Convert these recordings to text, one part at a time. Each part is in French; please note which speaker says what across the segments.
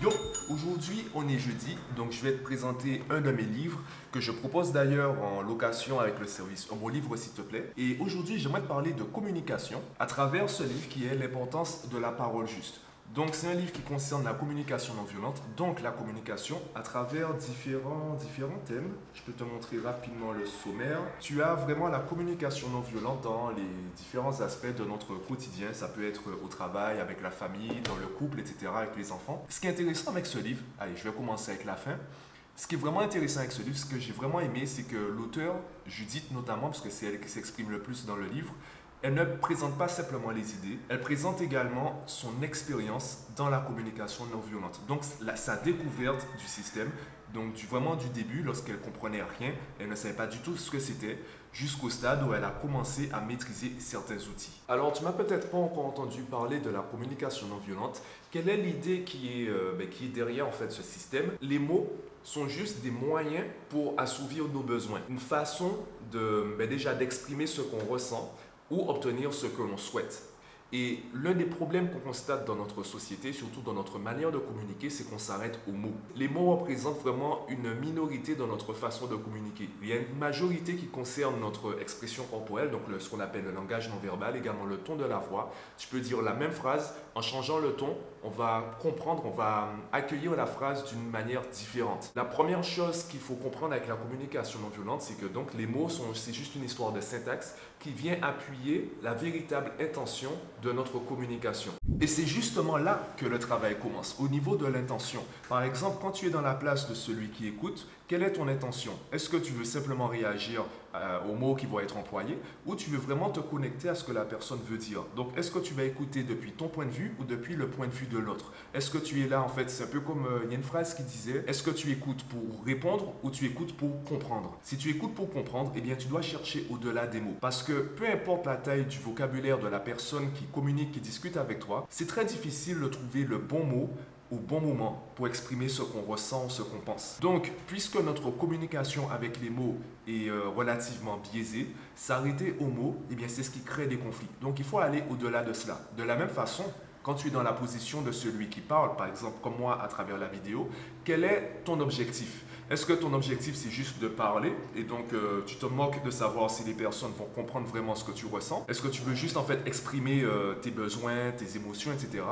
Speaker 1: Yo, aujourd'hui on est jeudi, donc je vais te présenter un de mes livres que je propose d'ailleurs en location avec le service beau livre s'il te plaît. Et aujourd'hui j'aimerais te parler de communication à travers ce livre qui est l'importance de la parole juste. Donc c'est un livre qui concerne la communication non violente, donc la communication à travers différents, différents thèmes. Je peux te montrer rapidement le sommaire. Tu as vraiment la communication non violente dans les différents aspects de notre quotidien. Ça peut être au travail, avec la famille, dans le couple, etc., avec les enfants. Ce qui est intéressant avec ce livre, allez, je vais commencer avec la fin. Ce qui est vraiment intéressant avec ce livre, ce que j'ai vraiment aimé, c'est que l'auteur, Judith notamment, parce que c'est elle qui s'exprime le plus dans le livre, elle ne présente pas simplement les idées, elle présente également son expérience dans la communication non violente. Donc sa découverte du système, donc vraiment du début, lorsqu'elle comprenait rien, elle ne savait pas du tout ce que c'était, jusqu'au stade où elle a commencé à maîtriser certains outils. Alors tu m'as peut-être pas encore entendu parler de la communication non violente. Quelle est l'idée qui, est, euh, ben, derrière en fait ce système? Les mots sont juste des moyens pour assouvir nos besoins, une façon ben, déjà d'exprimer ce qu'on ressent ou obtenir ce que l'on souhaite. Et l'un des problèmes qu'on constate dans notre société, surtout dans notre manière de communiquer, c'est qu'on s'arrête aux mots. Les mots représentent vraiment une minorité dans notre façon de communiquer. Il y a une majorité qui concerne notre expression corporelle, donc ce qu'on appelle le langage non verbal, également le ton de la voix. Tu peux dire la même phrase, en changeant le ton, on va comprendre, on va accueillir la phrase d'une manière différente. La première chose qu'il faut comprendre avec la communication non violente, c'est que donc les mots sont, c'est juste une histoire de syntaxe qui vient appuyer la véritable intention de notre communication. Et c'est justement là que le travail commence, au niveau de l'intention. Par exemple, quand tu es dans la place de celui qui écoute, quelle est ton intention? Est-ce que tu veux simplement réagir euh, aux mots qui vont être employés ou tu veux vraiment te connecter à ce que la personne veut dire? Donc, est-ce que tu vas écouter depuis ton point de vue ou depuis le point de vue de l'autre? Est-ce que tu es là, en fait, c'est un peu comme euh, il y a une phrase qui disait, est-ce que tu écoutes pour répondre ou tu écoutes pour comprendre? Si tu écoutes pour comprendre, eh bien, tu dois chercher au-delà des mots. Parce que peu importe la taille du vocabulaire de la personne qui communique, qui discute avec toi, c'est très difficile de trouver le bon mot au bon moment pour exprimer ce qu'on ressent, ce qu'on pense. Donc, puisque notre communication avec les mots est euh, relativement biaisée, s'arrêter aux mots, eh bien, c'est ce qui crée des conflits. Donc, il faut aller au-delà de cela. De la même façon, quand tu es dans la position de celui qui parle, par exemple comme moi à travers la vidéo, quel est ton objectif? Est-ce que ton objectif c'est juste de parler et donc euh, tu te moques de savoir si les personnes vont comprendre vraiment ce que tu ressens? Est-ce que tu veux juste en fait exprimer euh, tes besoins, tes émotions, etc.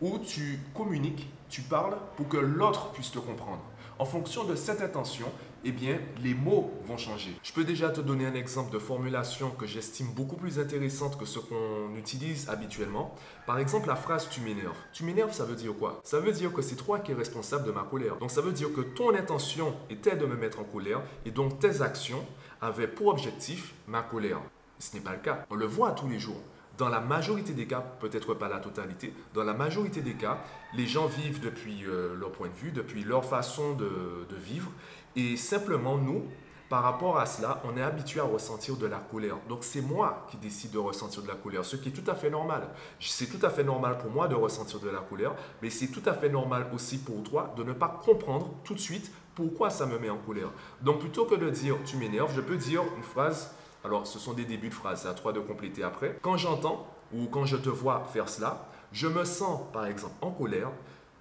Speaker 1: Ou tu communiques, tu parles pour que l'autre puisse te comprendre en fonction de cette intention, eh bien, les mots vont changer. Je peux déjà te donner un exemple de formulation que j'estime beaucoup plus intéressante que ce qu'on utilise habituellement. Par exemple, la phrase tu m'énerves. Tu m'énerves, ça veut dire quoi? Ça veut dire que c'est toi qui es responsable de ma colère. Donc ça veut dire que ton intention était de me mettre en colère et donc tes actions avaient pour objectif ma colère. Ce n'est pas le cas. On le voit tous les jours. Dans la majorité des cas, peut-être pas la totalité, dans la majorité des cas, les gens vivent depuis euh, leur point de vue, depuis leur façon de, de vivre. Et simplement, nous, par rapport à cela, on est habitué à ressentir de la colère. Donc c'est moi qui décide de ressentir de la colère, ce qui est tout à fait normal. C'est tout à fait normal pour moi de ressentir de la colère, mais c'est tout à fait normal aussi pour toi de ne pas comprendre tout de suite pourquoi ça me met en colère. Donc plutôt que de dire tu m'énerves, je peux dire une phrase alors, ce sont des débuts de phrases, c'est à toi de compléter après. Quand j'entends ou quand je te vois faire cela, je me sens, par exemple, en colère,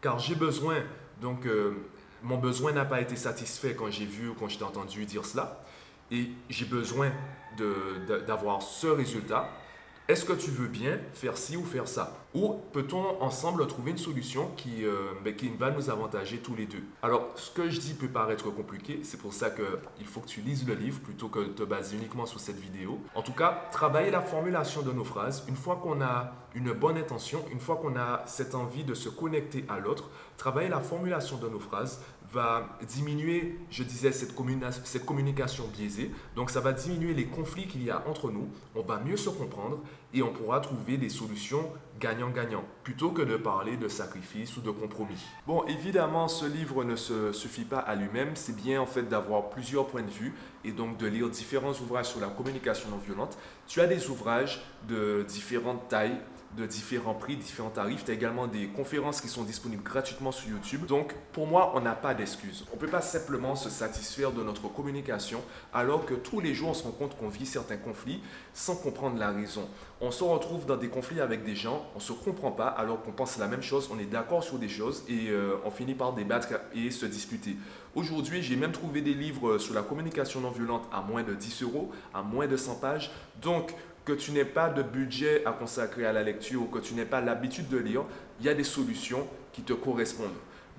Speaker 1: car j'ai besoin, donc euh, mon besoin n'a pas été satisfait quand j'ai vu ou quand j'ai entendu dire cela, et j'ai besoin d'avoir ce résultat. Est-ce que tu veux bien faire ci ou faire ça? Ou peut-on ensemble trouver une solution qui, euh, ben, qui va nous avantager tous les deux? Alors, ce que je dis peut paraître compliqué, c'est pour ça qu'il faut que tu lises le livre plutôt que de te baser uniquement sur cette vidéo. En tout cas, travailler la formulation de nos phrases. Une fois qu'on a une bonne intention, une fois qu'on a cette envie de se connecter à l'autre, travailler la formulation de nos phrases va diminuer, je disais, cette, communication biaisée. Donc ça va diminuer les conflits qu'il y a entre nous, on va mieux se comprendre et on pourra trouver des solutions gagnant-gagnant, plutôt que de parler de sacrifice ou de compromis. Bon, évidemment, ce livre ne se suffit pas à lui-même, c'est bien en fait d'avoir plusieurs points de vue et donc de lire différents ouvrages sur la communication non violente. Tu as des ouvrages de différentes tailles, de différents prix, différents tarifs. Tu as également des conférences qui sont disponibles gratuitement sur YouTube. Donc, pour moi, on n'a pas d'excuses. On ne peut pas simplement se satisfaire de notre communication alors que tous les jours, on se rend compte qu'on vit certains conflits sans comprendre la raison. On se retrouve dans des conflits avec des gens, on ne se comprend pas alors qu'on pense la même chose, on est d'accord sur des choses et euh, on finit par débattre et se disputer. Aujourd'hui, j'ai même trouvé des livres sur la communication non violente à moins de 10 euros, à moins de 100 pages. Donc, que tu n'aies pas de budget à consacrer à la lecture ou que tu n'aies pas l'habitude de lire, il y a des solutions qui te correspondent.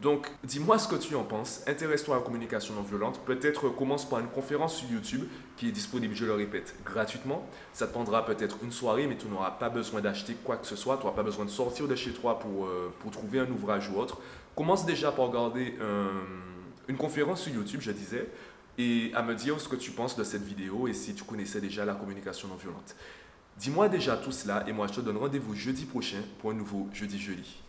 Speaker 1: Donc, dis-moi ce que tu en penses. Intéresse-toi à la communication non violente. Peut-être commence par une conférence sur YouTube qui est disponible, je le répète, gratuitement. Ça te prendra peut-être une soirée, mais tu n'auras pas besoin d'acheter quoi que ce soit. Tu n'auras pas besoin de sortir de chez toi pour, euh, pour trouver un ouvrage ou autre. Commence déjà par regarder une conférence sur YouTube, je disais, et à me dire ce que tu penses de cette vidéo et si tu connaissais déjà la communication non violente. Dis-moi déjà tout cela et moi je te donne rendez-vous jeudi prochain pour un nouveau Jeudi Jeudi.